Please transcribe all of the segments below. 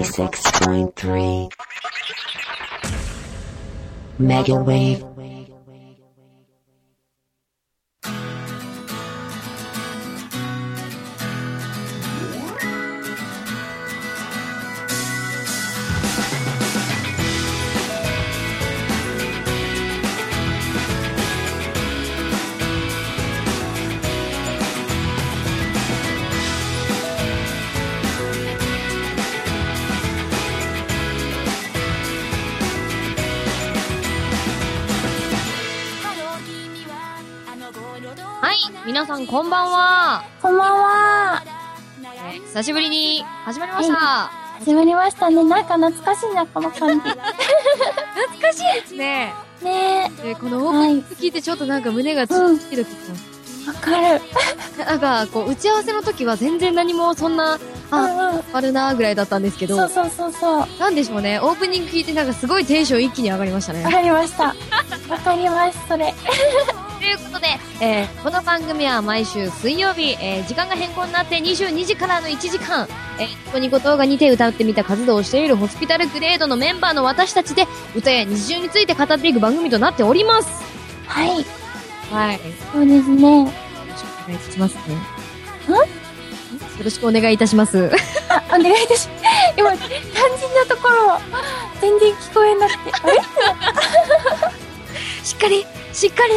96.3 Mega Wave こんばんは。こんばんは。えー久しぶりに始まりました。始まりましたね。なんか懐かしいな、この感じ。懐かしいですね。ねえーこのオープニング聞いてちょっとなんか胸がちょっとドキドキしえ、わかる。なんか、こう、打ち合わせの時は全然何もそんな、うあ、んうん。あるなーぐらいだったんですけど、そうそうそうそう。なんでしょうね、オープニング聞いてなんかすごいテンション一気に上がりましたねわ。かりました。わかります、それ。ということで、えーこの番組は毎週水曜日、えー時間が変更になって22時からの1時間、えーニコニコ動画にて歌ってみた活動をしているホスピタルグレードのメンバーの私たちで、歌や日常について語っていく番組となっております。はい。はい。よそうですね。ろしくお願いしますね。よろしくお願いいたします。あ、お願いいたします。今、肝心なところ、全然聞こえなくて。あれ？しっかり、しっかり。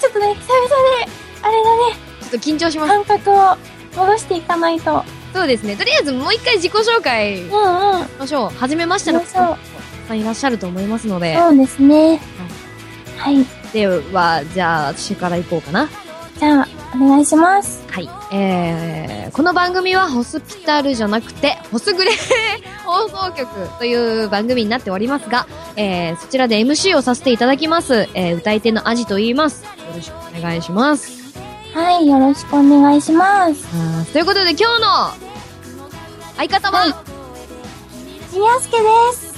ちょっとね、久々で、あれだね、ちょっと緊張します。感覚を戻していかないと。そうですね。とりあえずもう一回自己紹介しうんうん。ましょう。はじめましての方さんいらっしゃると思いますので。そうですね。はい。では、じゃあ、私から行こうかな。じゃあ、お願いします。はい。えー、この番組はホスピタルじゃなくて、ホスグレ放送局という番組になっておりますが、えー、そちらで MC をさせていただきます。えー、歌い手のアジと言います。よろしくお願いします。はい、よろしくお願いします。ということで今日の相方は、はいみやすけです。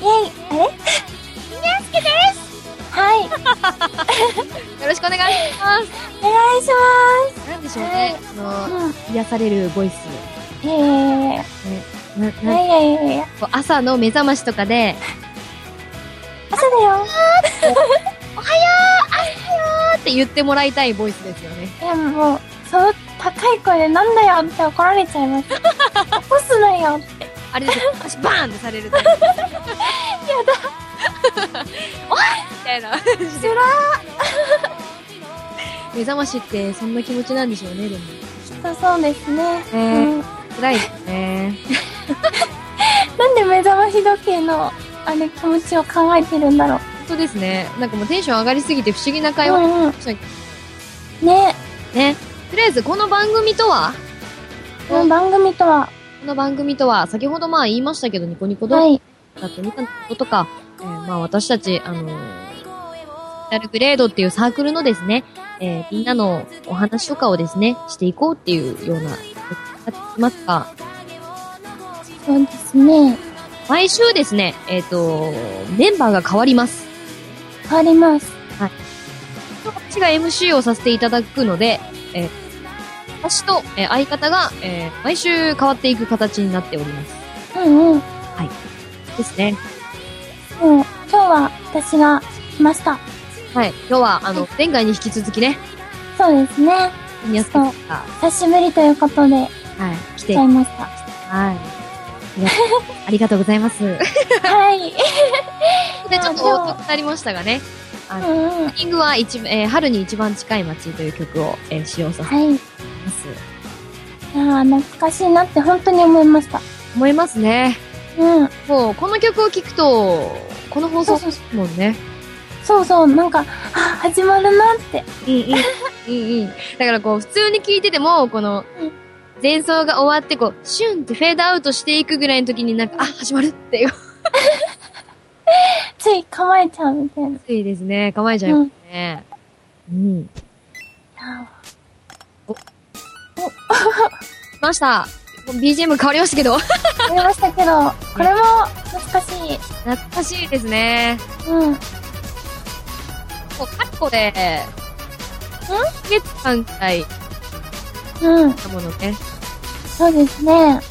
イェイ、あれ？みやすけです。はい、お願いしよろしくお願いします。まなんでしょうね、あす。の、うん。癒されるボイス。えー、な、いな、やいやいやいや、朝の目覚ましとかで、朝だよ。って言ってもらいたいボイスですよね。いや、もう、その高い声でなんだよって怒られちゃいます。起こすなよって。あれですよ、足バーンってされると。やだおいみたいな。つら目覚ましってそんな気持ちなんでしょうね、でも。ーとそうですね。ねうん。辛いですね。なんで目覚まし時計の、あれ気持ちを考えてるんだろう。本当ですね。なんかもうテンション上がりすぎて不思議な会話うんうん。ね、ね。とりあえずこの番組とは？この番組とは、この番組とは、先ほどまあ言いましたけど、ニコニコ動画はい、だってみたこととか、えーまあ私たち、あのー、ダルグレードっていうサークルのですね、えーみんなのお話とかをですね、していこうっていうような、やってますが、そうですね。毎週ですね、えっ、と、メンバーが変わります。変わります。私が MC をさせていただくので、えー私と、えー相方が、えー毎週変わっていく形になっております。うんうん。ですね。もう、今日は私が来ました。はい。今日は、あの、前回に引き続きね、そうですね。みやすかが、は久しぶりということで、い、来来て、ちゃいました。はい。ありがとうございます。で、はい。ちょっと遅くなりましたがね、あの、ープニングは一、えー春に一番近い街という曲を、えー使用させています。やー懐かしいなって本当に思いました。思いますね。うん。もう、この曲を聴くと、この放送もんね。そうそう、なんか、あ、始まるなって。うんうん。うんうん。だからこう、普通に聴いてても、このうん、前奏が終わって、こう、シュンってフェードアウトしていくぐらいの時になんか、あ、始まるっていう。つい構えちゃうみたいな。ついですね。構えちゃいますね。うん。あ来ました。BGM 変わりましたけど。わかりましたけど、これも懐かしい。懐かしいですね。うん。もう、カッコで、1ヶ月間くらいうん。なものね。そうですね。はい。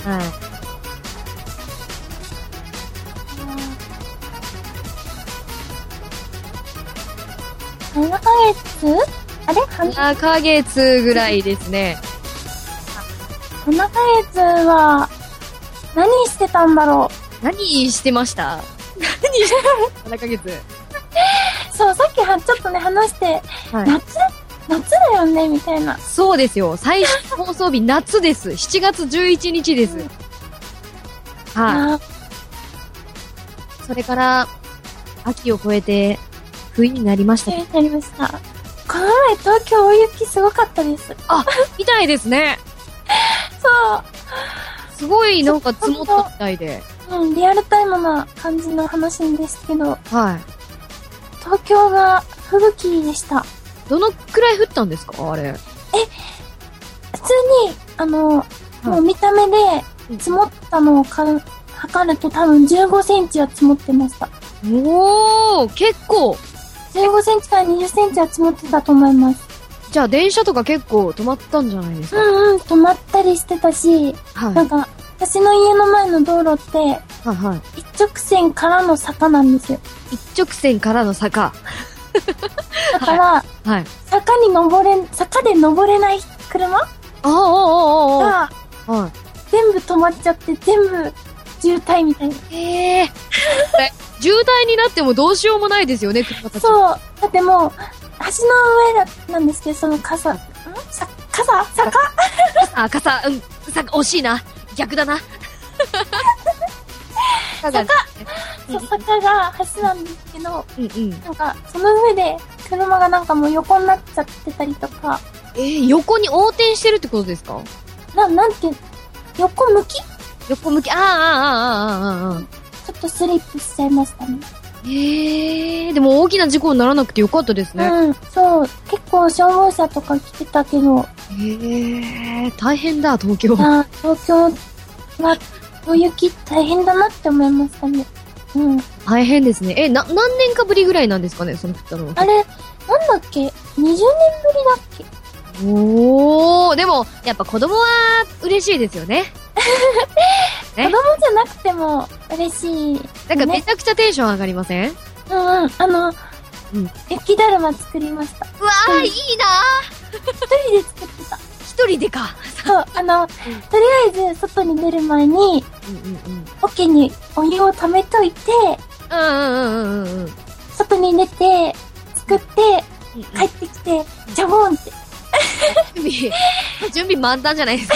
3ヶ月？あれ ?7 ヶ月ぐらいですね。7ヶ月は、何してたんだろう？何してました？何してた ?7 ヶ月。そう、さっきはちょっとね、話して、はい、夏だっ夏だよねみたいな。そうですよ。最初の放送日、夏です。7月11日です。はい、あそれから、秋を越えて、冬になりましたー、。になりました。この前東京大雪すごかったです。みたいですね。そすごいなんか積もったみたいで。う。うん、リアルタイムな感じの話ですけど、はい。東京が吹雪でした。どのくらい降ったんですか？あれ。普通に、あの、もう見た目で積もったのをか測ると多分15センチは積もってました。おー、結構。15センチから20センチは積もってたと思います。じゃあ電車とか結構止まったんじゃないですか、うんうん、止まったりしてたし、はい。なんか、私の家の前の道路って、はいはい。一直線からの坂なんですよ。一直線からの坂。だから、はい。坂に登れん、坂で登れない車？ああ、ああ、あがあ、ああ。はい。全部止まっちゃって、全部渋滞みたいな。へえ。渋滞になってもどうしようもないですよね、車たち。そう。だってもう、橋の上だなんですけど、その傘、ん？さ、傘？坂？あ、傘、うん、さ、惜しいな。逆だな。坂が、そう、坂が橋なんですけど、うんうん。なんか、その上で、車がなんかもう横になっちゃってたりとか、えー横に横転してるってことですか？な、なんて横向き？ち横向き、ああ、ああ、ああ、ああ、ああ。ょっとスリップしちゃいましたね。へえ、でも大きな事故にならなくてよかったですね。うん、そう。結構消防車とか来てたけど、へえ、大変だ、東京。あー東京は、大雪大変だなって思いましたね。うん。大変ですね。え、な、何年かぶりぐらいなんですかね、その降ったのは。あれ、なんだっけ ?20 年ぶりだっけ？おー、でも、やっぱ子供は嬉しいですよね。え 子供じゃなくても嬉しい。なんかめちゃくちゃテンション上がりません、うんうん。あの、うん雪だるま作りました。うわー、うんいいな一人で作ってた。ー一人でか。そう、あの、とりあえず外に出る前に、うんうんうん。桶にお湯を溜めといて、うんうんうんうん。外に出て、作って、帰ってきて、ジャボンって。準備、準備満タンじゃないですか。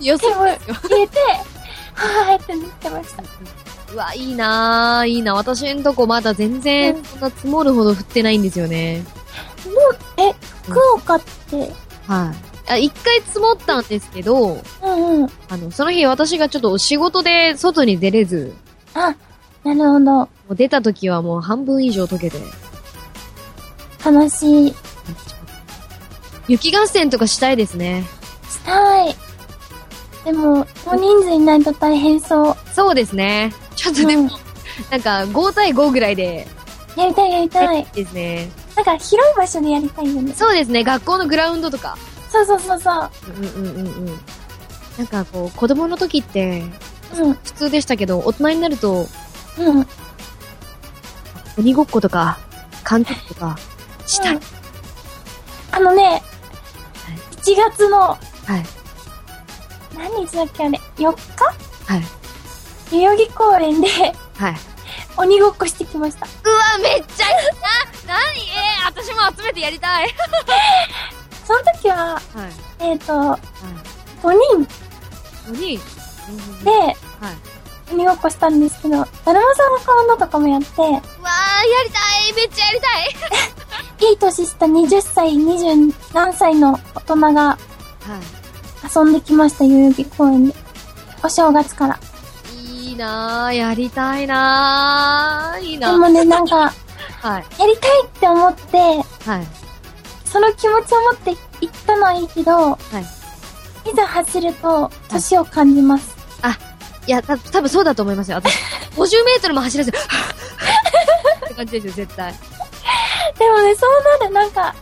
よそでも、入れて、はーって塗ってました。うわ、いいなー、いいな。私んとこまだ全然うんそんな積もるほど降ってないんですよね。もう、え、福岡って、はい。あ、一回積もったんですけど、うんうん。あの、その日私がちょっと仕事で外に出れず、あ、なるほど。もう出た時はもう半分以上溶けて、悲しい。雪合戦とかしたいですね。したい。でも、大人数いないと大変そう。そうですね。ちょっとでも、うんなんか5対5ぐらいで、やりたいやりたい。ですね。なんか広い場所でやりたいよね。そうですね。学校のグラウンドとか。そうそうそうそう。うんうんうんうん。なんかこう、子供の時って、うん、普通でしたけど、大人になると、うん。鬼ごっことか、監督とか、したい。うんあのね、1月の、はい。何日だっけあれ、4日？はい。代々木公園ではい。鬼ごっこしてきました。うわ、めっちゃいいな、なにえー、私も集めてやりたい。その時は、はい。えっ、と、はい。5人鬼ではい。鬼ごっこしたんですけど、だるまさんの顔のとかもやって、うわー、やりたいめっちゃやりたい いい年した20歳、20何歳の大人がはい。遊んできました、代々木公園で。お正月から。いいなぁ、やりたいなぁ、いいなぁ。でもね、なんか、はい。やりたいって思って、はい。その気持ちを持って行ったのはいいけど、はい。いざ走ると、年を感じます。いや、た、多分そうだと思いますよ。私、50メートルも走らせる。って感じですよ、絶対。でもね、そうなる、なんか、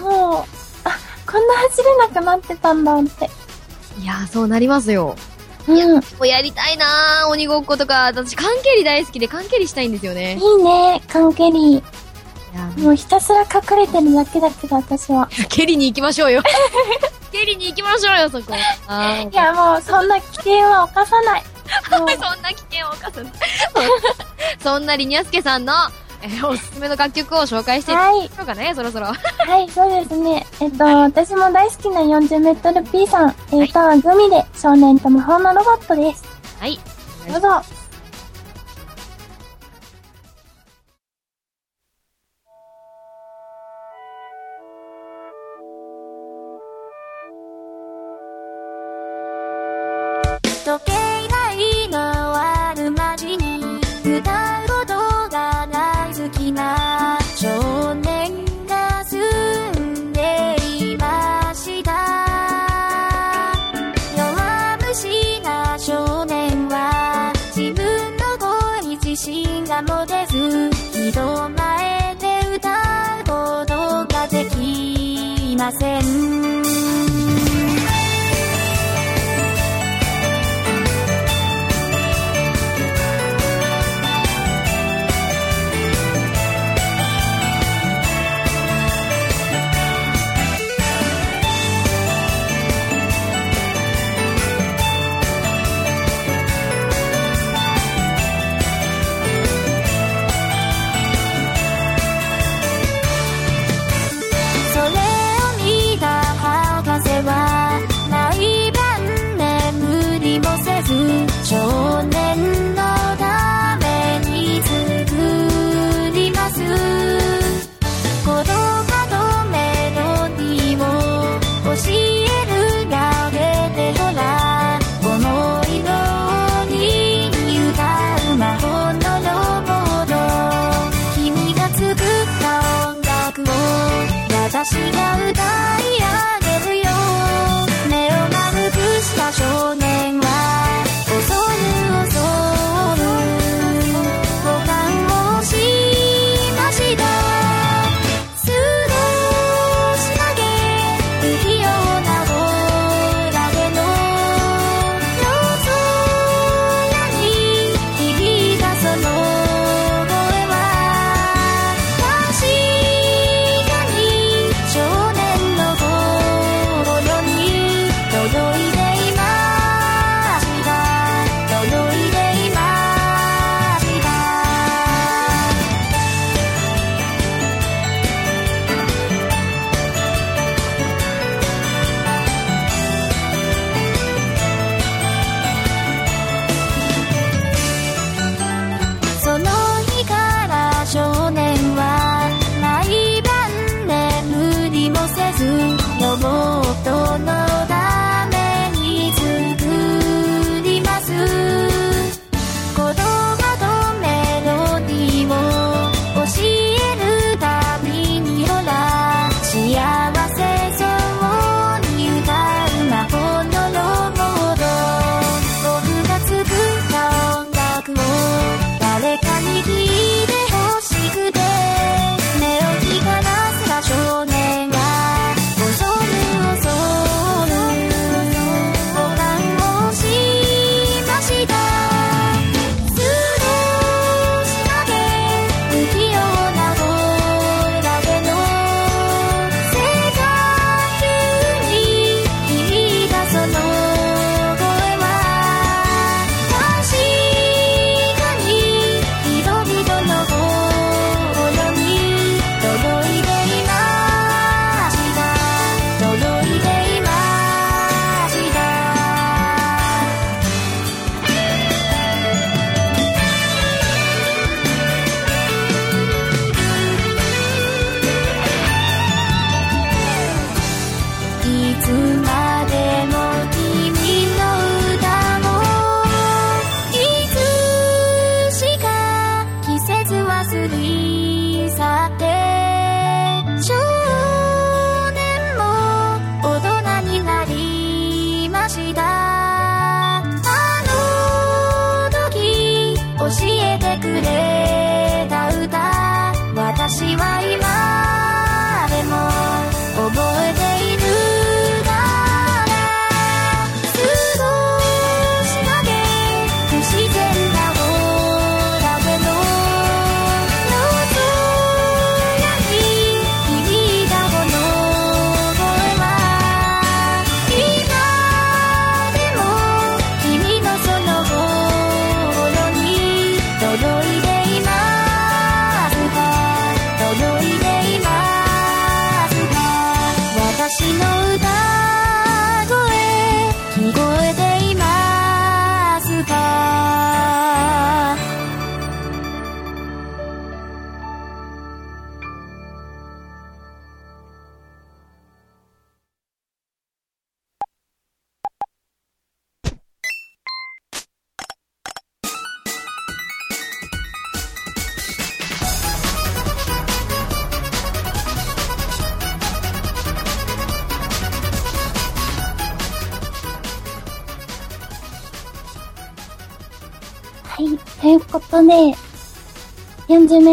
もう、あ、こんな走れなくなってたんだって。いやー、そうなりますよ。うん。もうやりたいなぁ、鬼ごっことか。私、缶蹴り大好きで缶蹴りしたいんですよね。いいね、缶蹴り。やもうひたすら隠れてるだけだけど、私は。蹴りに行きましょうよ。蹴りに行きましょうよ、そこ。いや、もうそんな危険は犯さない。そんな危険を犯すな。そんなリニャスケさんの、え ーおすすめの楽曲を紹介していはいきましょうかね、そろそろ。はい、そうですね。えっと、私も大好きな40メートル P さん、えー、歌はグミで少年と魔法のロボットです。はい。どうぞ。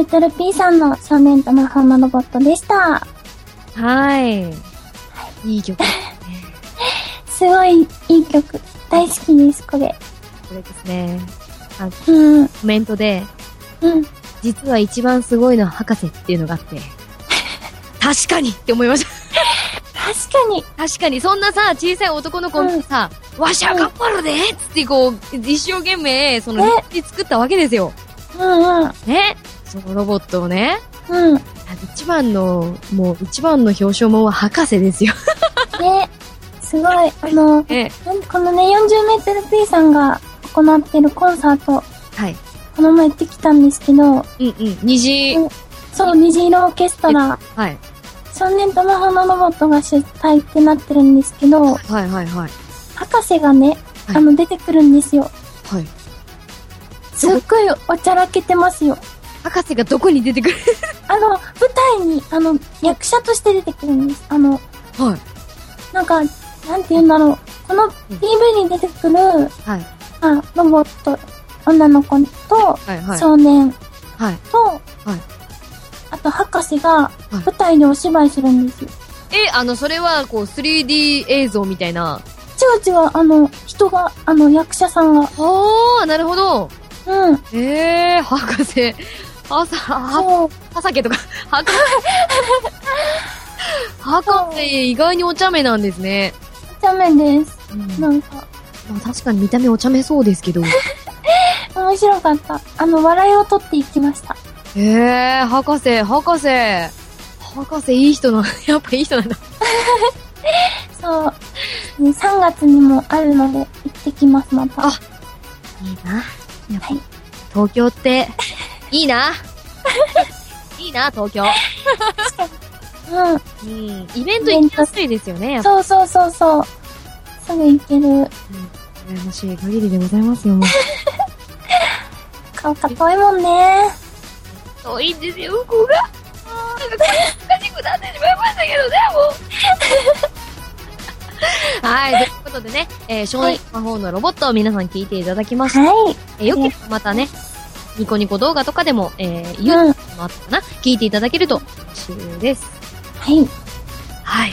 トル P さんの少年と魔法のロボットでした。はい。いい曲。すごいいい曲。大好きです、これ。これですね。うん。コメントで、うん。実は一番すごいのは博士っていうのがあって、確かにって思いました。確かに。確かに、そんなさ、小さい男の子にさ、わしゃ頑張るでつってこう、一生懸命、その、ねで作ったわけですよ。うんうん。ねそのロボットをね、うん。ね。一番の、もう一番の表彰もんは博士ですよ。すごい。あの、えなんこのね、40メートル P さんが行ってるコンサート、はい。この前行ってきたんですけど、うんうん。虹、そう、虹色オーケストラ、はい。少年と魔法のロボットが主体ってなってるんですけど、はいはいはい。博士がね、はいあの、出てくるんですよ。はい。すっごいおちゃらけてますよ。博士がどこに出てくる？あの、舞台に、あの、役者として出てくるんです。あの、はい。なんか、なんて言うんだろう。この PV に出てくる、はい。あ、ロボット、女の子と、はいはい。少年はい。と、はいあと博士が舞台でお芝居するんですよ。え、あの、それは、こう、3D 映像みたいな？違う違う、あの、人が、あの、役者さんが、ああ、なるほど。うん、ええー、博士。朝、は、はさけとか、博士。博士、意外にお茶目なんですね。ダメです。うんなんか、まあ、確かに見た目お茶目そうですけど。面白かった。あの、笑いを取っていきました。ええー、博士、博士。博士、いい人な、やっぱいい人なんだ。そう。ね3月にもあるので、行ってきます、また。あいいな。やっぱはい東京って、いいな。いいな、東京。うん。うん。イベント行きやすいですよね。そうそうそうそう。すぐ行ける。羨ましい限りでございますよ、もう。顔か遠いもんね。遠いんですよ、向こうが。なんか、難しくなってしまいましたけどね、もう。はい、ということでね、えー、少年魔法のロボットを皆さん聞いていただきました。はい。えーよければまたね、ニコニコ動画とかでも、えー、ユうもあったかな聞いていただけると嬉しいです。はい。はい。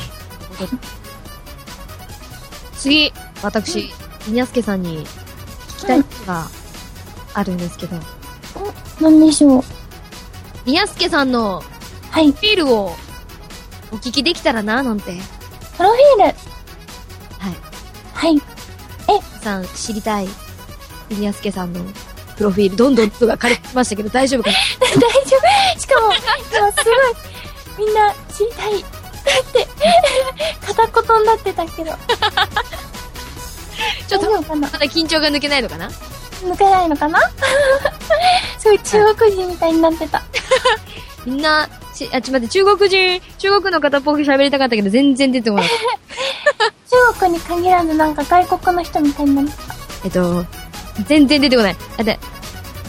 次、私、みやすけさんに聞きたいことがあるんですけど、なんでしょう。みやすけさんのはい。フィールをお聞きできたらな、なんて。プロフィール。はい。はい。皆さん知りたい、みやすけさんのプロフィール、どんどん人が枯れてきましたけど、大丈夫かな？大丈夫。しかも、今すごい、みんな知りたい。って、片言になってたけど。ちょっと、まだ緊張が抜けないのかな？抜けないのかな？すごい中国人みたいになってた。みんな、しあ、ちょっと待って、中国人、中国の方っぽく喋りたかったけど、全然出てこない。中国に限らずなんか外国の人みたいになってた。えっと、全然出てこない。あ、で、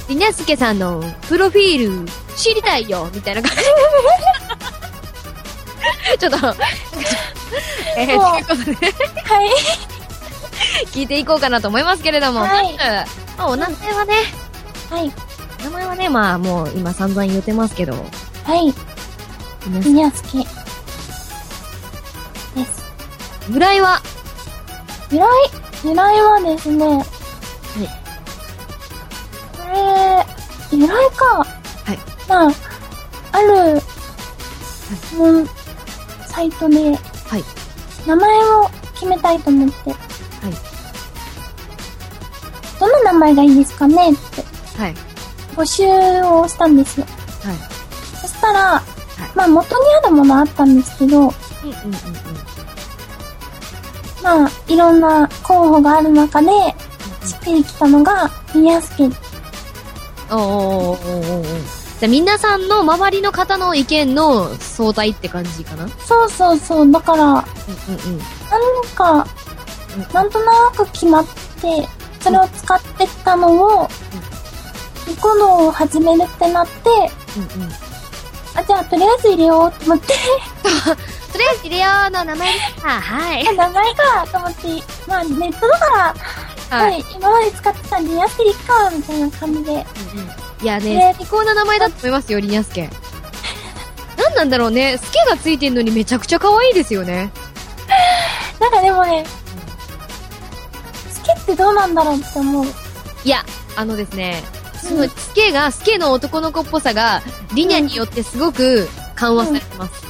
りなすけさんのプロフィール知りたいよみたいな感じ。ちょっと、えー、ということで、はい。聞いていこうかなと思いますけれども、はいお名前はね、はい。お名前はね、まあ、もう今散々言ってますけど、はい。皆さみやすけ。です。ん、由来は、由来、由来はですね、由来か。はい。まあ、ある、もん、サイトで、はい。名前を決めたいと思って、はい。どの名前がいいですかねってはい。募集をしたんですよ。はい。そしたら、まあ元にあるものあったんですけど、うんうんうんうん。まあ、いろんな候補がある中で、しっくりきたのが、ミヤスケ。じゃあ皆さんの周りの方の意見の相対って感じかな？うんそうそうそう。だから、なんうんうん。か、なんとなく決まって、それを使ってたのを、ニコ動を始めるってなって、うんうん。あ、じゃあとりあえず入れようと思って、とりあえず入れようの名前ですか。はい。名前かと思って、まあネットだから、はい。はい、今まで使ってたんで、やってりっか、みたいな感じで。いやねね、最高な名前だと思いますよ、リニアスケ。なんなんだろうね、スケがついてんのにめちゃくちゃ可愛いですよね。なんかでもね、スケってどうなんだろうって思う。いや、あのですね、そのスケが、スケの男の子っぽさが、リニャによってすごく緩和されてます。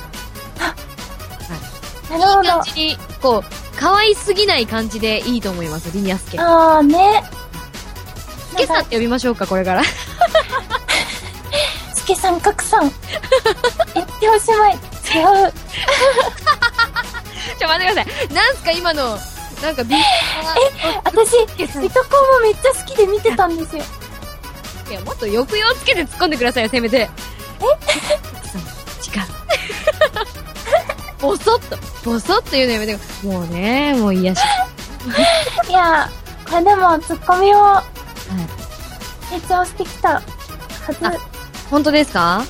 なるほどいい感。じに、こう、可愛すぎない感じでいいと思います、リニアスケ。あーね。スケさんって呼びましょうか、これから。スケさん、カクさん。言っておしまい。違う。ちょ、待ってください。なんすか、今の、なんかビー私、スケさん。水戸黄門めっちゃ好きで見てたんですよ。いや、もっと抑揚つけて突っ込んでくださいよ、せめて。え？違う。ボソッと、ボソッと言うのやめてくもうね、もう癒やし。いや、これでもツッコミを、成長してきたはず。あ本当ですか？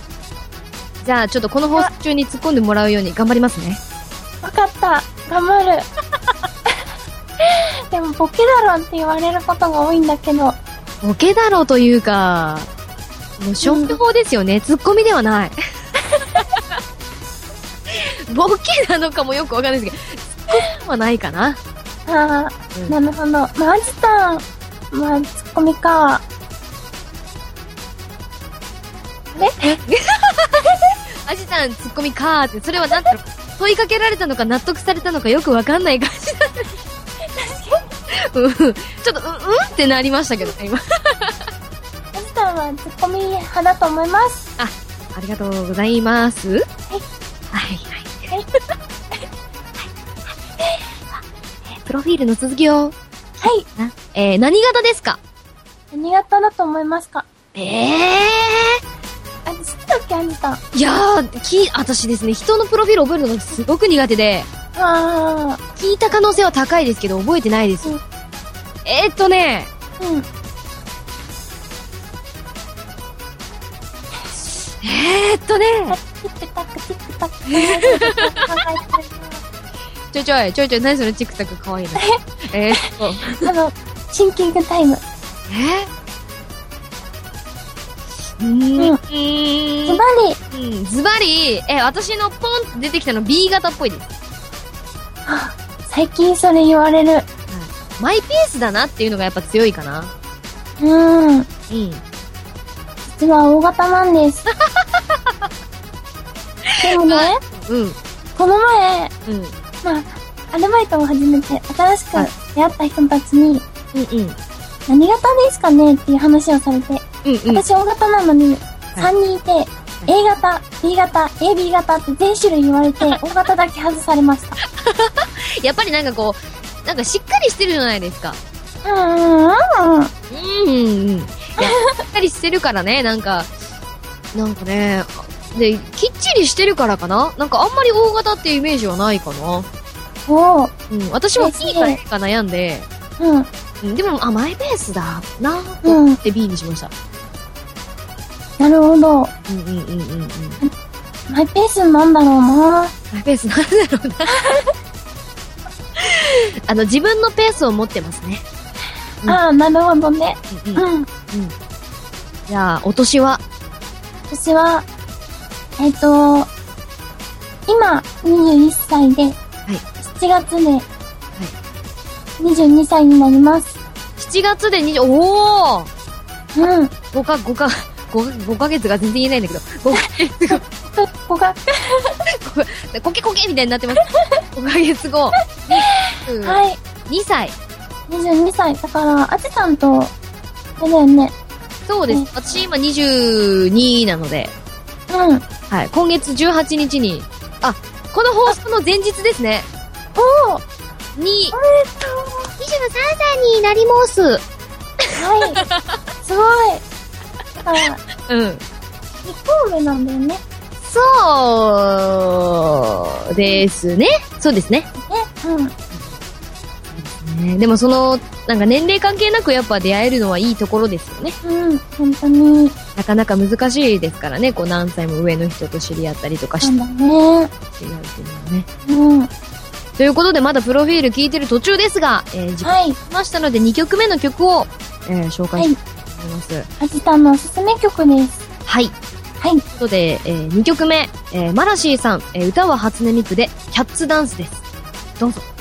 じゃあ、ちょっとこの放送中に突っ込んでもらうように頑張りますね。わかった。頑張る。でも、ボケだろって言われることが多いんだけど、ボケだろうというか、もう消去法ですよね。ツッコミではない。ボケなのかもよくわかんないですけど、ツッコミではないかな。ああ、うんなるほど。まあ、アジタン、まあ、ツッコミか。アジさんツッコミかーって、それはなんだろう、問いかけられたのか納得されたのかよくわかんない感じなんです。うん、ちょっと、うん、うんってなりましたけどね、今。アジタンはツッコミ派だと思います。ありがとうございます。はい。はい、プロフィールの続きを。はい。えー、何型ですか何型だと思い。ますかええあ、知ったっけ、アジタン。ー。い。やー、き、私ですね、人のプロフィール覚えるのがすごく苦手で、あ聞い。た可能性は高い。ですけど、覚えてない。です。うんえー、っとね、うん。えー、っとね、タック。考えてるちょいちょい、ちょいちょい、何そのチクタク可愛いの？えーっと、あの、シンキングタイム。えうー？ズバうんズバリ、え、私のポンって出てきたの B 型っぽいです。リ、最近それ言われる。マイペースだなっていうのがやっぱ強いかな。うん。うん。実は大型なんです。でもね、うん。この前、うん。まあ、アルバイトを始めて、新しくはい出会った人たちに、うんうん。何型ですかねっていう話をされて、うんうん。私 O 型なのに、3人いて、A 型、B 型、AB 型って全種類言われて、O 型だけ外されました。やっぱりなんかこう、なんかしっかりしてるじゃないですか。うんうんうん。うんうんしっかりしてるからね、なんか、なんかね、で、きっちりしてるからかな？なんかあんまり大型っていうイメージはないかな。おう。うん。私はですね B か A か悩んで、うん。うん、でも、あ、マイペースだなとうん思って B にしました。なるほど。うんうんうんうんうん。マイペースなんだろうな。マイペースなんだろうな。あの、自分のペースを持ってますね。うんああ、なるほどね。うんうん。うん。じゃあ、お年は？私は、えっ、と、今、21歳で、7月で、22歳になります。7月で20、おーうん。5か、5か、5, 5ヶ月が全然言えないんだけど、5ヶ月後、と、ここが、コケコケみたいになってます。5ヶ月後、22はい。歳。22歳。だから、あちさんと、あれだよね。そうですうん。私今22なので、うん。はい。今月18日に、あ、この放送の前日ですね。おーに、23歳になります。はい。すごい。あ、うん。1個上なんだよね。そうですね。そうですね。ね。うん。ねでもその、なんか年齢関係なくやっぱ出会えるのはいいところですよね。うん。本当に。なかなか難しいですからね。こう何歳も上の人と知り合ったりとかしてなんだね。違うっていうのはね。うん。ということでまだプロフィール聞いてる途中ですが、えー、時間はい。来ましたので2曲目の曲を、えー紹介はいしたいと思います。アジタンのおすすめ曲です。はい。はい。ということで、え2曲目、えーマラシーさん、えー歌は初音ミクで、キャッツダンスです。どうぞ。「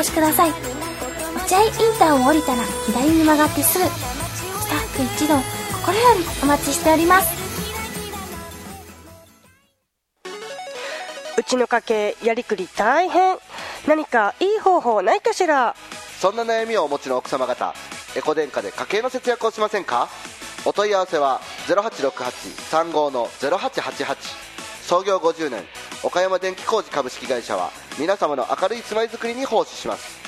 越しください。落合インターを降りたら左に曲がってすぐ。スタッフ一同、心よりお待ちしております。うちの家計やりくり大変何かいい方法ないかしら？そんな悩みをお持ちの奥様方エコ電化で家計の節約をしませんか？お問い合わせは0868-35の0888創業50年岡山電気工事株式会社は皆様の明るい住まいづくりに奉仕します。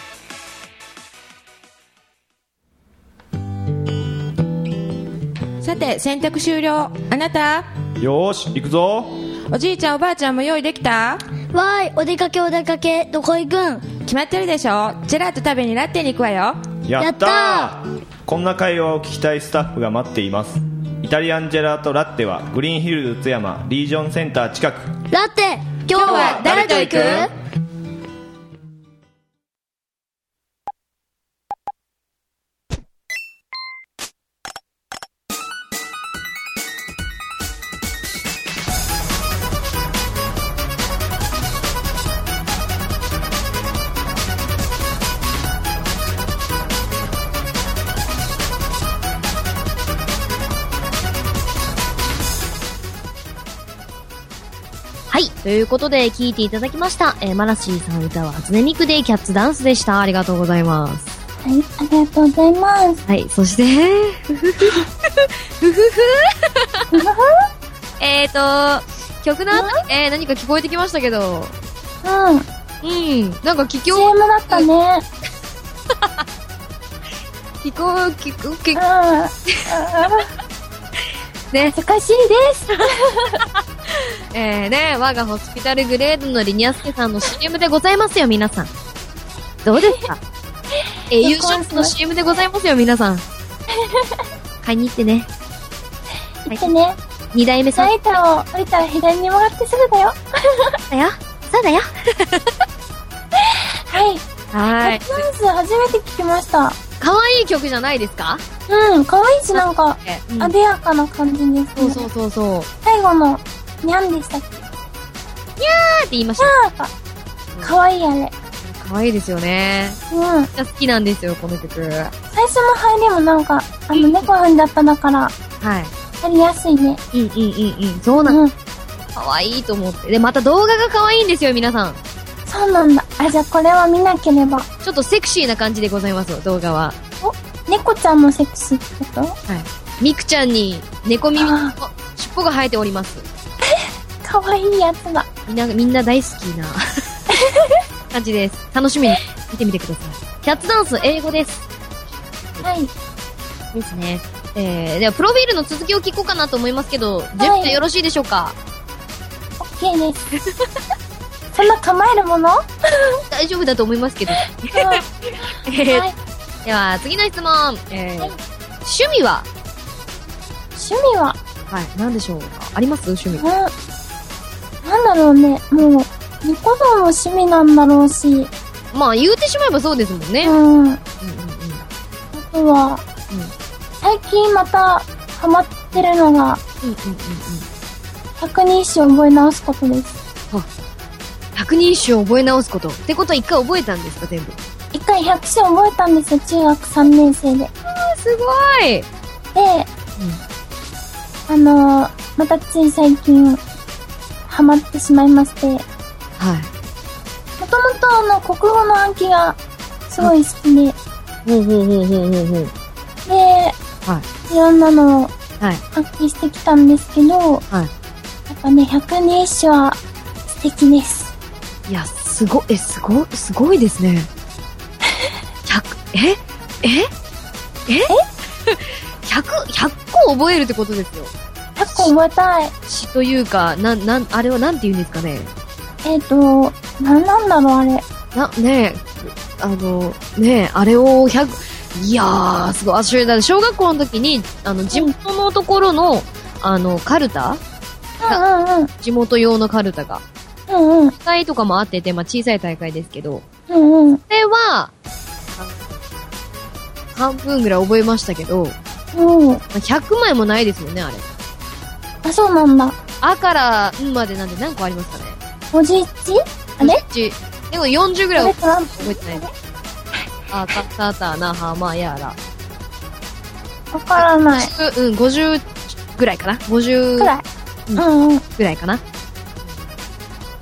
さて洗濯終了。あなた？よーし行くぞ。おじいちゃんおばあちゃんも用意できた？わーい、お出かけお出かけ、どこ行くん？決まってるでしょ。ジェラート食べにラッテに行くわよ。やったこんな会話を聞きたいスタッフが待っていますイタリアンジェラートラッテはグリーンヒルズ津山リージョンセンター近く。ラッテ、今日は誰と行く？ということで、聴いていただきました。えーマラシーさん歌は初音ミクでキャッツダンスでした。ありがとうございます。はい、ありがとうございます。はい。そして、ふふふ。ふふふ。えーと、曲の後、えー、何か聞こえてきましたけど、うん。うん。なんか聞き CM だったね。聞こう、聞こう、聞うん。こう、ね。難しいです。えーね、我がホスピタルグレードのリニアスケさんの CM でございますよ、皆さん。どうですか？ショップの CM でございますよ、皆さん。買いに行ってね。行ってね。二代目さんライターを降りたら左に曲がってすぐだよ。だよ。そうだよ。はい。はい。ダンス初めて聞きました。可愛い曲じゃないですか？うん、可愛いしなんか、え、うんあでやかな感じですね。そうそうそうそう。最後の、にゃんでしたっけ？あーって言いました。なんか、可愛いあれ。可愛いですよね。うん。好きなんですよ、この曲。最初の入りもなんか、あの、猫踏んだっただから、はい。やりやすいね。うんうんうんうん。そうなんうん。可愛いと思って。で、また動画が可愛いんですよ、皆さん。そうなんだ。あ、じゃあこれは見なければ。ちょっとセクシーな感じでございますよ、動画は。猫ちゃんのセクシーってこと？はい。ミクちゃんに猫耳のあ尻尾が生えております。可愛いやつだ。みんな、みんな大好きな 感じです。楽しみに見てみてください。キャッツダンス、英語です。はい。ですね。えー、では、プロフィールの続きを聞こうかなと思いますけど、準備でよろしいでしょうか、オッケーです。そんな構えるもの？大丈夫だと思いますけど。うん。えーはい。では、次の質問。えーはい趣味は？趣味は、はい、何でしょうか？あります？趣味。うん。なんだろうね。もう、猫のも趣味なんだろうし、まあ、言うてしまえばそうですもんね。ううんうんん。あとは、最近またハマってるのが、うん。うんうんうん百人一首を覚え直すことです。うん。百人一首を覚え直すこと。ってことは一回覚えたんですか全部？一回百首覚えたんですよ、中学3年生で。すごいで、あのー、またつい最近、ハマってしまいまして、もはい。ともとあの、国語の暗記がすごい好きで、ほうほうほうほうほうほう。で、はいろんなのをはい。暗記してきたんですけど、はいやっぱね、百人一首は素敵です。いや、すご、え、すご、すごいですね。百、えええ？百、百個 覚えるってことですよ。100個覚えたい。詩というか、なん、なん、あれはなんて言うんですかね？えっ、と、なんなんだろう、あれ。な、ねえ、あの、ねえ、あれを100、いやー、すごい。私、だ小学校の時に、あの、地元のところの、あの、カルタ？うんうんうん。地元用のカルタが。うんうん。大会とかもあってて、まあ小さい大会ですけど、うんうん。これは、あ半分ぐらい覚えましたけど、まうん。あ100枚もないですもんね、あれ。あ、そうなんだ。あからんまでなんで何個ありますかね 51? あれ？ちでも40ぐらい覚えてない。あ、か、た、た、な、は、ま、やら。わからない。50うん、50ぐらいかな ?50 くらい。うんうんうん。ぐらいかな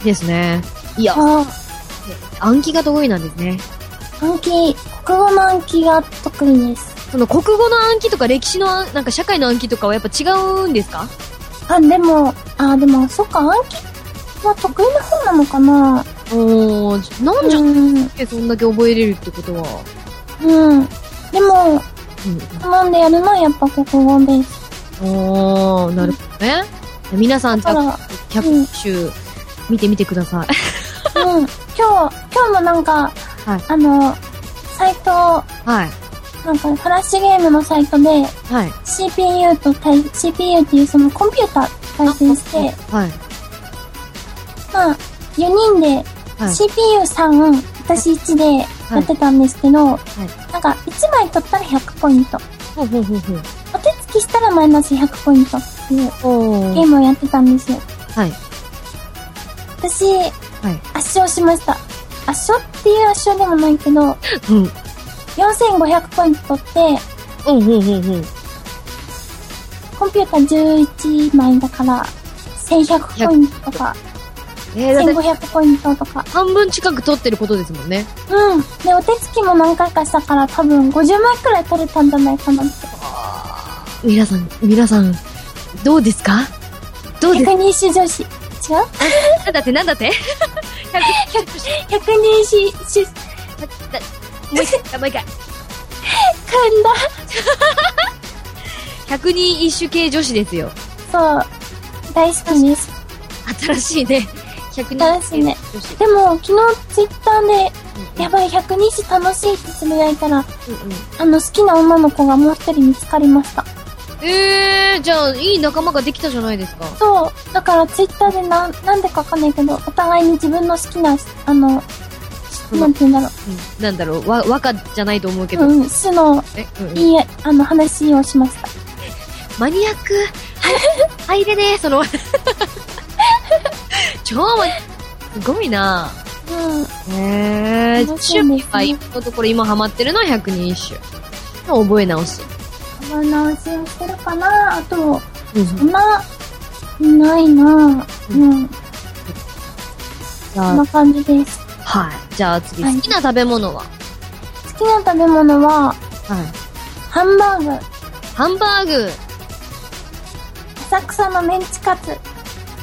ですね。いや、あ暗記が得意なんですね。あ、暗記、国語の暗記が得意です。その国語の暗記とか歴史の暗、なんか社会の暗記とかはやっぱ違うんですか？あ、でも、あ、でも、そっか、暗記は得意な方なのかなおー、なんじゃうん。ってそんだけ覚えれるってことは。うん。でも、うん。好んでやるのはやっぱ国語です。おー、なるほどね。皆さん、じゃあ、だから、100週見てみてください。うん。今日、今日もなんか、はいあの、サイト、はい。なんかフラッシュゲームのサイトで、はい。CPU と対、CPU っていうそのコンピューター対戦して、はい。まあ、4人で、はい。CPU3、私1でやってたんですけど、なんか1枚取ったら100ポイント。ほうほうほうほう。お手つきしたらマイナス100ポイントっていうおゲームをやってたんですよ。はい。私、はい。圧勝しました。圧勝っていう圧勝でもないけど、うん。4500ポイント取って、うん、うん、うん、うん。コンピューター11枚だから、1100ポイントとか、えー、だって1500ポイントとか。半分近く取ってることですもんね。うん。で、お手つきも何回かしたから多分50枚くらい取れたんじゃないかなって。皆さん、皆さん、どうですか？どうです？百人種女子。違うなんだってなんだって？百人種、種、もう一回、もう一回。噛んだ。百人一首系女子ですよ。そう。大好きです。新しいね。百人新しいね女子。でも、昨日ツイッターで、やばい、百人種楽しいってつぶやいたら、うんうん。あの、好きな女の子がもう一人見つかりました。えー、じゃあ、いい仲間ができたじゃないですか。そう。だからツイッターでなん、なんでかわかんないけど、お互いに自分の好きな、あの、なんて言うんだろうんなんだろう、わ、和歌じゃないと思うけう。ど。うん、種の、え、うんうんいい、あの、話をしました。マニアック。はい、入れねえ、その。超マニすごいなうん。へえー、趣味は今のところ今ハマってるのは百人一首。の覚え直し。覚え直しをしてるかな？あと、うんそんな、いないなうん。じゃあこんな、感じです。はい。じゃあ次、はい好きな食べ物は？好きな食べ物は、はい。ハンバーグ、ハンバーグ、浅草のメンチカツ、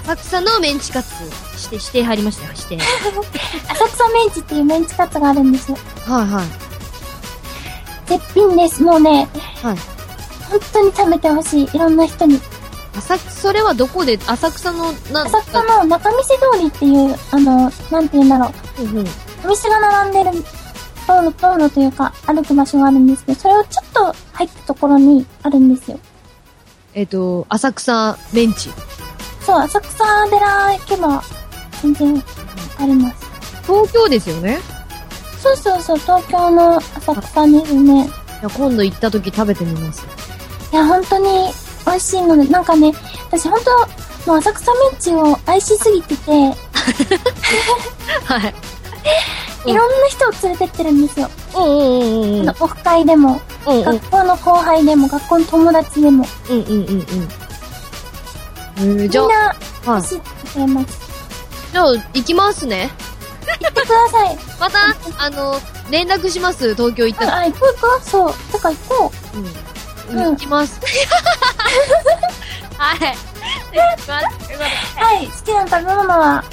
浅草のメンチカツ。して、指定入りましたよ、指定。浅草メンチっていうメンチカツがあるんですよ。はいはい。絶品です。もうね、はい。本当に食べてほしい。いろんな人に。浅草、それはどこで、浅草の、なん浅草の中見世通りっていう、あの、なんて言うんだろう。うんうん。お店が並んでる道路、道路というか、歩く場所があるんですけど、それをちょっと入ったところにあるんですよ。えっ、と、浅草メンチ。そう、浅草寺行けば、全然あります。東京ですよね？そうそうそう、東京の浅草ですね。いや今度行った時食べてみます。いや、本当に美味しいので、なんかね、私本当、もう浅草メンチを愛しすぎてて、はい。いろんな人を連れてってるんですよ。うんうんうんうん。オフ会でも、うんうん学校の後輩でも、学校の友達でも、うんうんうんうん。えー、みんじゃあ、な、はい。走ってます。じゃあ、行きますね。行ってください。また、あの、連絡します？東京行ったら。あ、行こう行こう。そう。だから行こうん。うん行きます。はい。はい。好きな食べ物は、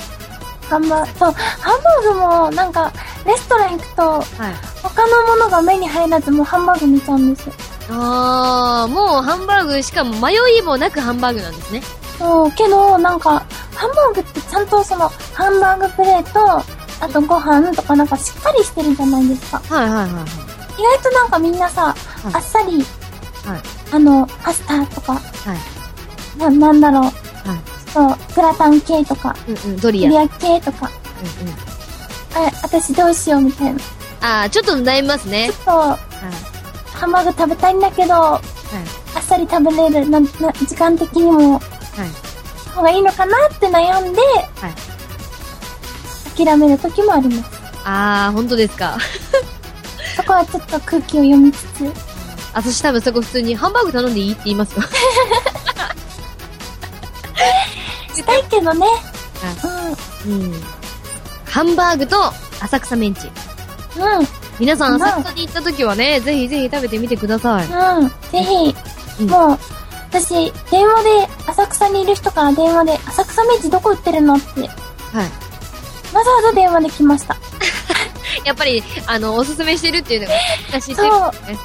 ハンバーグ、そう、ハンバーグも、なんか、レストラン行くと、たはい。他のものが目に入らず、もうハンバーグ見ちゃうんですよ。あー、もうハンバーグ、しかも迷いもなくハンバーグなんですね。そう、けど、なんか、ハンバーグってちゃんとその、ハンバーグプレート、あとご飯とかなんかしっかりしてるじゃないですか。はいはいはいはい。意外となんかみんなさ、はいあっさり、はいあの、パスタとか、はい。な、なんだろう、はい。そう、グラタン系とか、うんうん、ドリア。うんリア系とか、うん。あ、私どうしようみたいな。ちあー、ちょっと悩みますねょ。っと、ハンバーグ食べたいんだけど、あはい。っさり食べれる、な、な、時間的にも、はい。方がいいのかなって悩んで、諦める時もあります。あー、本当ですか。そこはちょっと空気を読みつつ、私多分そこ普通にハンバーグ頼んでいいって言いますよ。したいけどね。うん。ハンバーグと浅草メンチ。うん。うん。皆さんまあ浅草に行った時はね、ぜひぜひ食べてみてください。うん。ぜひ、うんもう、私、電話で、浅草にいる人から電話で、浅草メンチどこ売ってるのって、はい。わざわざ電話で来ました。やっぱり、あの、おすすめしてるっていうのが、知ってるんですね。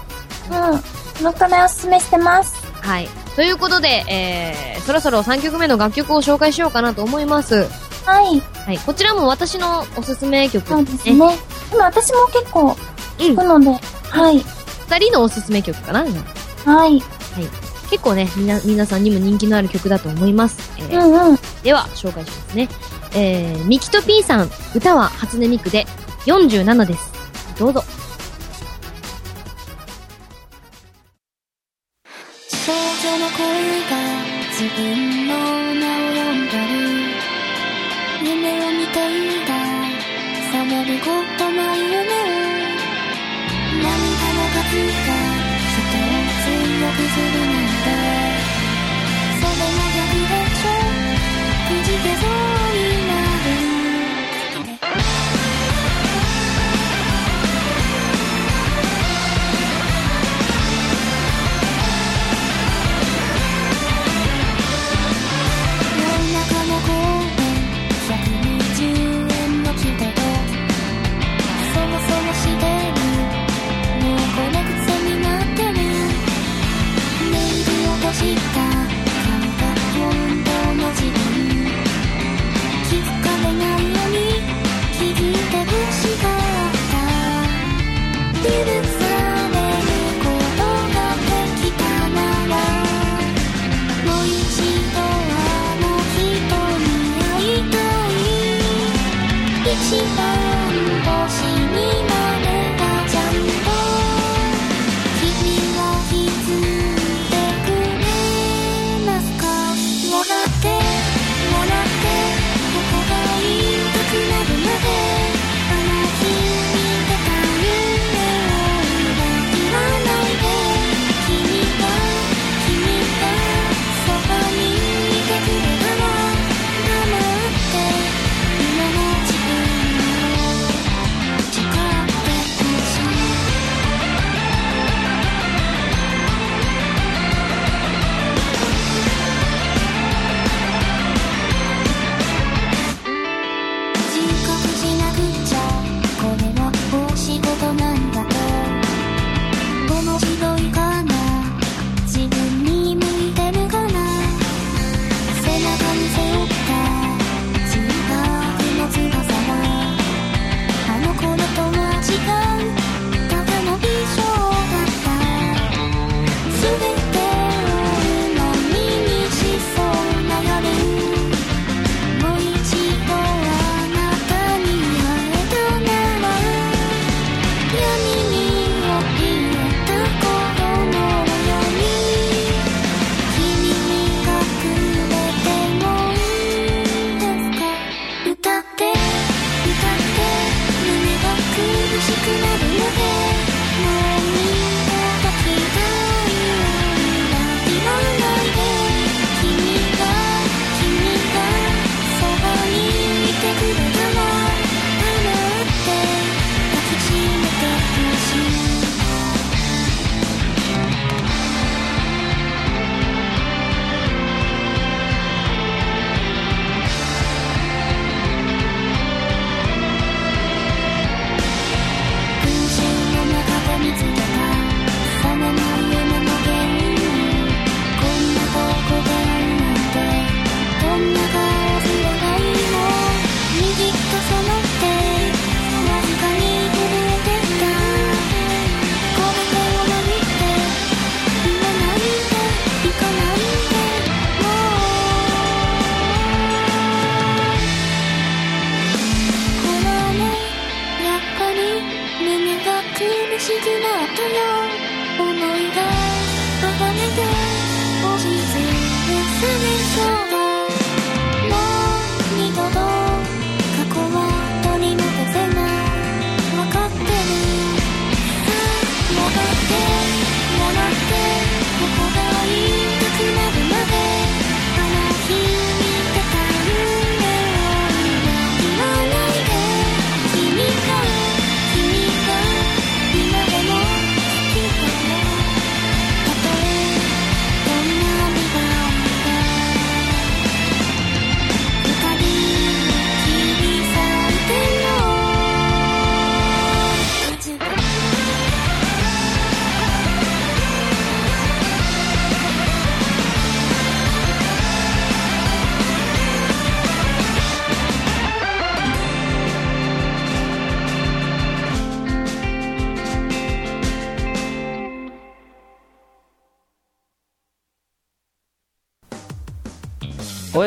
うん。そのくらいおすすめしてます。はい。ということで、えー、そろそろ3曲目の楽曲を紹介しようかなと思います。はい。はい。こちらも私のおすすめ曲そうですね。今私も結構聞くので、はい。二人のおすすめ曲かなはい。結構ね、みな、皆さんにも人気のある曲だと思います。えーうんうん。では、紹介しますね。えー、ミキと P さん、歌は初音ミクで47です。どうぞ。少女の声が自分の名を呼んだり夢を見ていた。覚めることない夢を。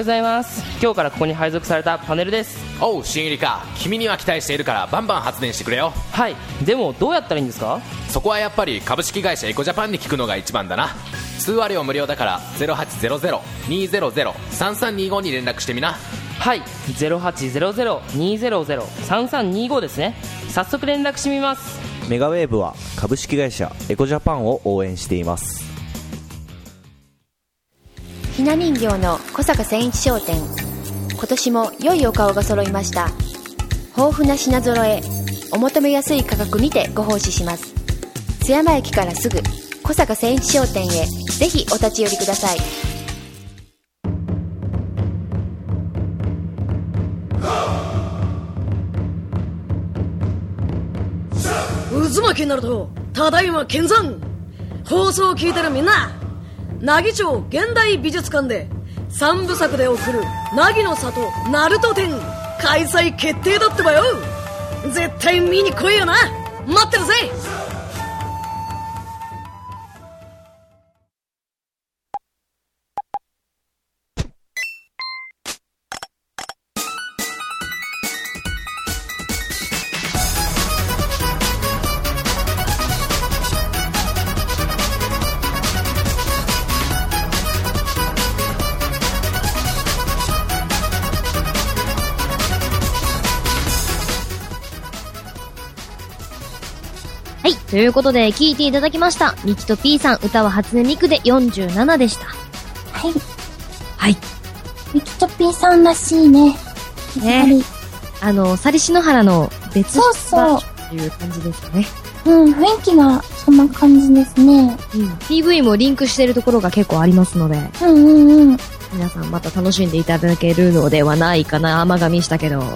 ございます。今日からここに配属されたパネルです。おう新入りか。君には期待しているからバンバン発電してくれよ。はい。でもどうやったらいいんですか？そこはやっぱり株式会社エコジャパンに聞くのが一番だな。通話料無料だから0800-200-3325に連絡してみな。はい。0800-200-3325ですね。早速連絡してみます。メガウェーブは株式会社エコジャパンを応援していますひな人形の小坂千一商店。今年も良いお顔が揃いました。豊富な品揃えお求めやすい価格にてご奉仕します。津山駅からすぐ小坂千一商店へ。ぜひお立ち寄りください。渦巻きになるとただいま見参。放送を聞いてるみんな。奈町現代美術館で3部作で送る凪の里ナルト展開催決定だってばよ。絶対見に来いよな。待ってるぜ。い。ということで、聞いていただきました。ミキと P さん、歌は初音ミクで47でした。はい。はい。ミキトピーさんらしいね。ね。あの、サリシノハラの別そうそうっていう感じですかね。うん、雰囲気がそんな感じですね。うん。PV もリンクしてるところが結構ありますので、うんうんうん。皆さんまた楽しんでいただけるのではないかな。甘噛みしたけど。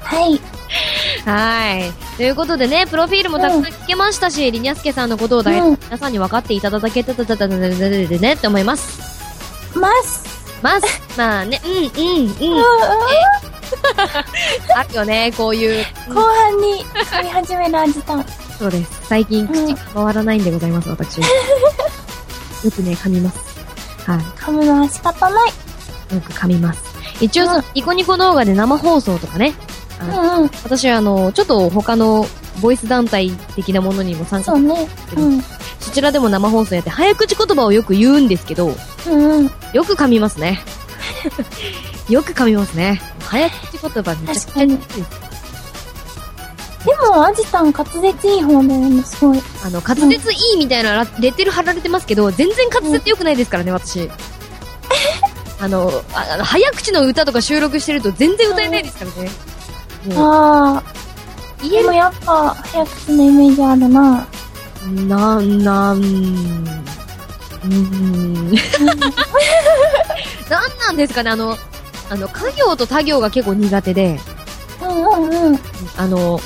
はい。はい。ということでね、プロフィールもたくさん聞けましたし、リニャスケさんのことを大うん皆さんに分かっていただけたたたたたたたたねって思います。ます。ます。まあね、うん、うん、うん。あるよね、こういう。後半に噛み始める味たん。そうです。最近口が回らないんでございます、私。よくね、噛みます。はい。噛むのは仕方ない。よく噛みます。一応その、ニコニコ動画で生放送とかね。うんうん。私あの、ちょっと他のボイス団体的なものにも参加そうね。うん。そちらでも生放送やって、早口言葉をよく言うんですけど、うんうん。よく噛みますね。よく噛みますね。早口言葉めちゃくちゃでも、アジタン滑舌いい方だよね、すごい。あの、滑舌いいみたいなラレッテル貼られてますけど、全然滑舌良くないですからね、私。あの、ああの早口の歌とか収録してると全然歌えないですからね。もうああ。でもやっぱ、早口のイメージあるな。な、なん、うーん。なんなんですかね、あの、あの、家業と他行が結構苦手で、うんうんうん。あの、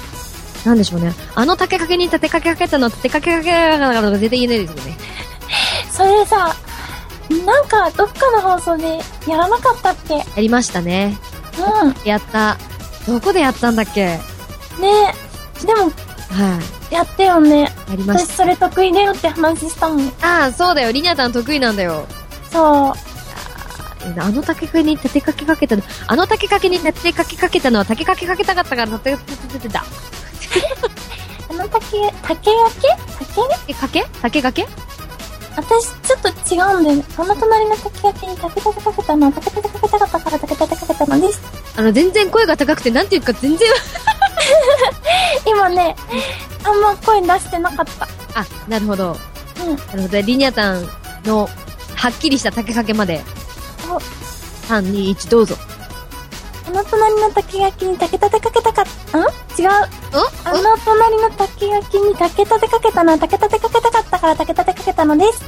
なんでしょうね。あの竹かけに立てかけかけたの立てかけかけたのが絶対言えないですよね。それさ、なんか、どっかの放送でやらなかったっけ？やりましたね。うん。やった。どこでやったんだっけ？ねでも、はい。やったよね。やりました私それ得意だよって話したもん。ああ、そうだよ。リニャタン得意なんだよ。そう。あの竹かけに立てかけかけたの、あの竹かけに立てかけかけたのは竹かけかけたかったから立て、立ててた。あの竹、竹がけ？竹？かけ？竹かけ？私、ちょっと違うんだよね。その隣の竹がけに竹立てかけたのは竹立てかけたかったから竹立てかけたのです。あの、全然声が高くて、なんていうか全然、今ね、あんま声出してなかった。あ、なるほど。うん。なるほど。リニャタンの、はっきりした竹かけまで。お3、2、1、どうぞ。あの隣の竹垣きに竹立てかけたかん？違う。あの隣の竹垣きに竹立てかけたのは竹立てかけたかったから竹立てかけたのです。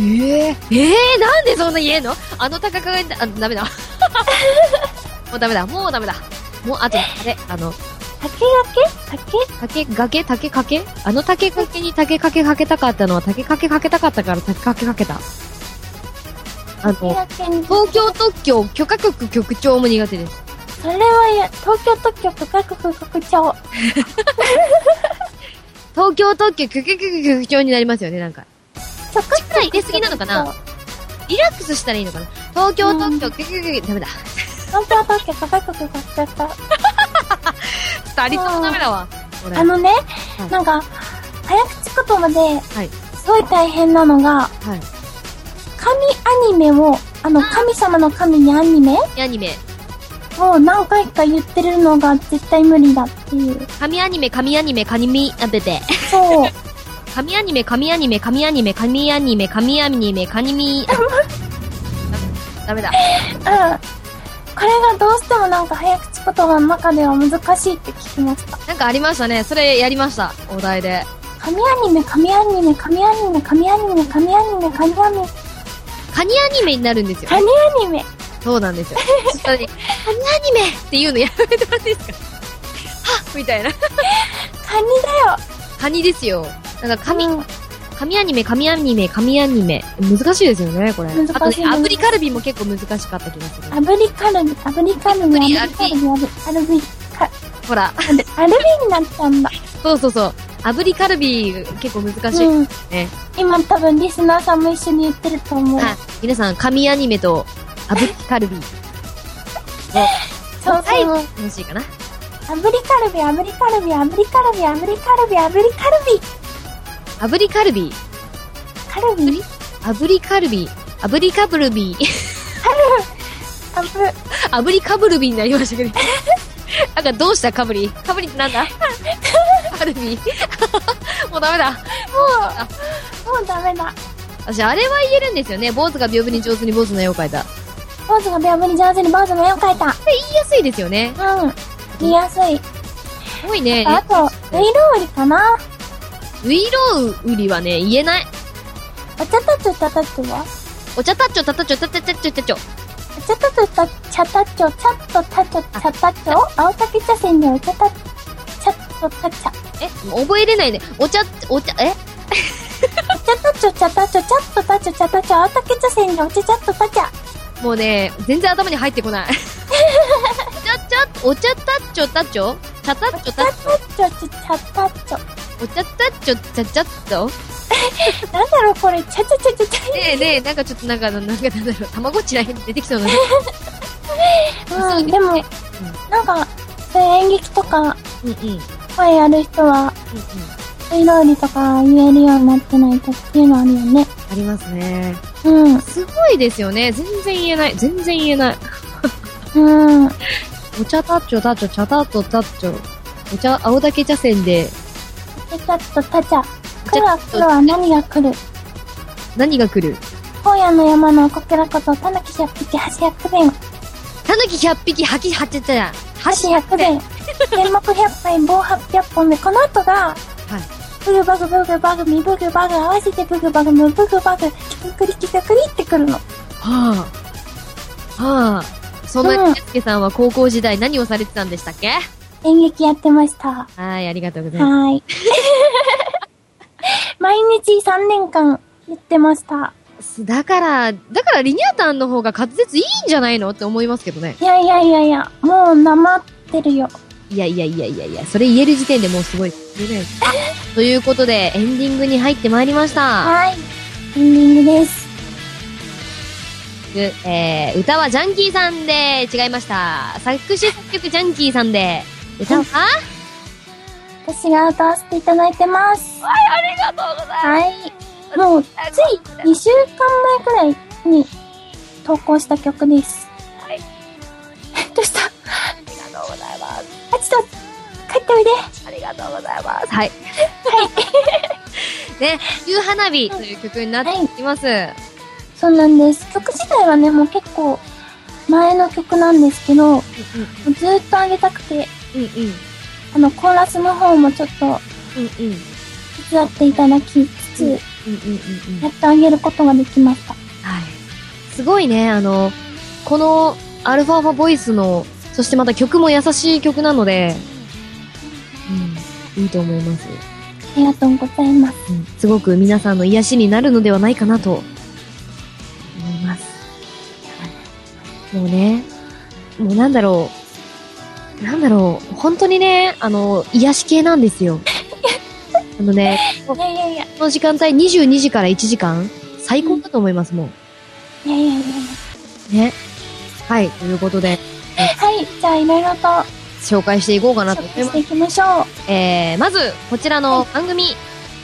ええええなんでそんな言えんの？あの高かが、あ、ダメだ。もうダメだ。もうダメだ。もう、あと、あれ、あの、竹がけ？竹？竹、崖、竹かけ？あの竹かけに竹かけかけたかったのは竹かけかけたかったから竹かけかけた。あの、東京特許許可局局長も苦手です。それはや、東京特許許可局局長。東京特許許可局局長になりますよね、なんか。許可力入れすぎなのかな？リラックスしたらいいのかな？東京、東京、キュキュキュキュダメだ。東京東京高いこと買っちゃった。二人ともダメだわ。俺あのね、はいなんか、早口言葉で、はい。すごい大変なのが、はい。神アニメを、あの、神様の神にアニメ？アニメ。を何回か言ってるのが絶対無理だっていう。神アニメ、神アニメ、神み、あ、べべ。そう。神アニメ、神アニメ、神アニメ、神アニメ、神アニメ、神み、あダメだ。うん。これがどうしてもなんか早口言葉の中では難しいって聞きました。なんかありましたね。それやりました。お題で。神アニメ、神アニメ、神アニメ、神アニメ、神アニメ、神アニメ、カニアニメになるんですよ。神アニメ。そうなんですよ。ちょっとね、カニアニメっていうのやめてもらっていいですか？はっみたいな。カニだよ。カニですよ。なんか神、神アニメ、神アニメ、神アニメ。難しいですよね、これ。あとね、炙りカルビも結構難しかった気がする。炙りカルビ、炙りカルビ、炙りカルビ、炙り、アルビ、カ、ほら。アルビになっちゃうんだ。そうそうそう。炙りカルビ結構難しい。うんね。今多分リスナーさんも一緒に言ってると思う。はい。皆さん、神アニメと炙りカルビ。そうはい。そう。楽しいかな？炙りカルビ、炙りカルビ、炙りカルビ、炙りカルビ、炙りカルビ。炙りカルビ。カルビ？炙り？カルビ。炙りカブルビ。あぶ、炙りカブルビになりましたけど。なんかどうしたカブリカブリってなんだ？カルビもうダメだ。もう、もうダメだ。私、あれは言えるんですよね。坊主が屏風に上手に坊主の絵を描いた。坊主がベアブに上手に坊主の絵を描いた。言いやすいですよね。うん。言いやすい。すごいね。あと、ウイロウリかなウイロウリはね、言えない。お茶タチョタタチョは？お茶タッチョタタッチョタタタッチョタチョ。お茶タチョタチャタチョ、チャットタチョ、チャタチョ青竹茶筅でお茶タチャットタチャ。え、覚えれないね。お茶、お茶、え？お茶タチョ、チャタチョ、チャットタチョ、チャタチョ、青竹茶筅でお茶チャットタチャ。もうね、全然頭に入ってこない。お茶、ちゃ、お茶タッチョタチョ？チャタッチョタッチョ？チャチョ、チャタチョ。お茶タッチョチャチャッと？なんだろうこれ、チャチャチャチャチャ。ねえねえ、なんかちょっとなんか、なんかなんだろう、たまごっちらへん出てきそうな。うん、でも、なんか、そういう演劇とか、うんうん。声やる人は、ウイロウリとか言えるようになってないとっていうのあるよね。ありますね。うん。すごいですよね。全然言えない。全然言えない。うん。お茶タッチョタッチョ、茶タッチョタッチョ。お茶、青竹茶筅で、チャットタチャ。黒は黒は何が来る？何が来る？荒野の山のこけらこと、たぬき百匹、箸百弁。たぬき100匹、吐き、はちゃちゃ。箸百弁。天目百杯、棒八百本で、この後が、はい。ブグバグブグバグミブグバグ合わせてブグバグムブグバグキククリキククリってくるの。はあ。はあ。そんやすけさんは高校時代何をされてたんでしたっけ？演劇やってました。はい、ありがとうございます。はーい。毎日3年間言ってました。だから、だからリニアタンの方が滑舌いいんじゃないの？って思いますけどね。いやいやいやいや、もうなまってるよ。いやいやいやいやいや、それ言える時点でもうすごい。ということで、エンディングに入ってまいりました。はい。エンディングです。えー、歌はジャンキーさんで違いました。作詞作曲ジャンキーさんで、歌は私が歌わせていただいてます。はい、ありがとうございます。はい。もう、つい2週間前くらいに投稿した曲です。はい。どうした？ありがとうございます。あ、ちょっと、帰っておいで。ありがとうございます。はい。ね、夕花火という曲になっています。そうなんです。曲自体はね、もう結構前の曲なんですけど、もうずーっと上げたくて、うんうん。あの、コーラスの方もちょっとうんうん。手伝っていただきつつ、うんうんうんうん。やっと上げることができました。はい。すごいね、あの、このアルファーファボイスの、そしてまた曲も優しい曲なので、うん、いいと思います。ありがとうございます。うん、すごく皆さんの癒しになるのではないかなと、思います。もうね、もうなんだろう、なんだろう、本当にね、あの、癒し系なんですよ。あのね、いやいやいや、この時間帯22時から1時間、最高だと思います、もう。いやいやいやいね。はい、ということで、や。はい、じゃあいろいろと紹介していこうかなと思いますして。いきましょう。えー、まず、こちらの番組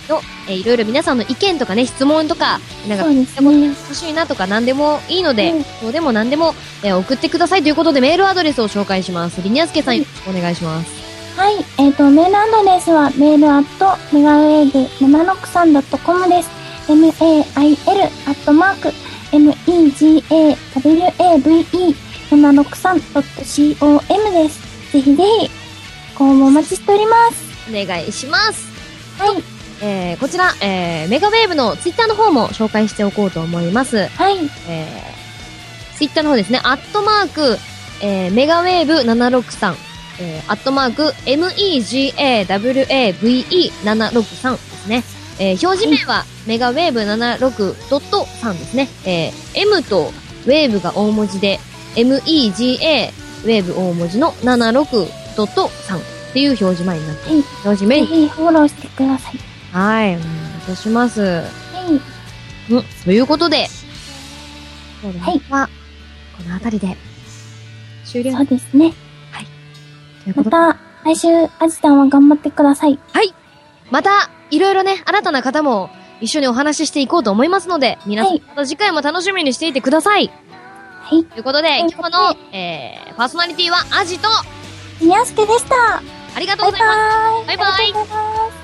の、えーいろいろ皆さんの意見とかね、質問とか、なんか、ね。欲しいなとか何でもいいので、うんどうでも何でも、えー送ってくださいということでメールアドレスを紹介します。リニアスケさんよろしくお願いします。はい、えっ、と、メールアドレスは、メールアット、メガウェーブ 763.com です。mail アットマーク、163.com です。ぜひぜひ、ご応募お待ちしております。お願いします。はい、えー、こちら、えー、メガウェーブのツイッターの方も紹介しておこうと思います。はい、えー、ツイッターの方ですね、アットマーク、えー、メガウェーブ763、えー、アットマーク、megawave763 ですね。えー、表示名は、メガウェーブ76.3ですね。えー、M とウェーブが大文字で、mega ウェーブ大文字の76.3っていう表示前になってはい、表示名ぜひフォローしてください。はい、お願いいたします。はい、うん、ということで、今日のはい。は、この辺りで、終了。そうですね。ということで、また、来週、あじさんは頑張ってください。はい。また、いろいろね、新たな方も一緒にお話ししていこうと思いますので、皆さん、はい。また次回も楽しみにしていてください。はい、というこという今ことで日の、えー、パーソナリティはアジと、みやすけでした。ありがとうバイバございます。イ。バイバイありがとうございます。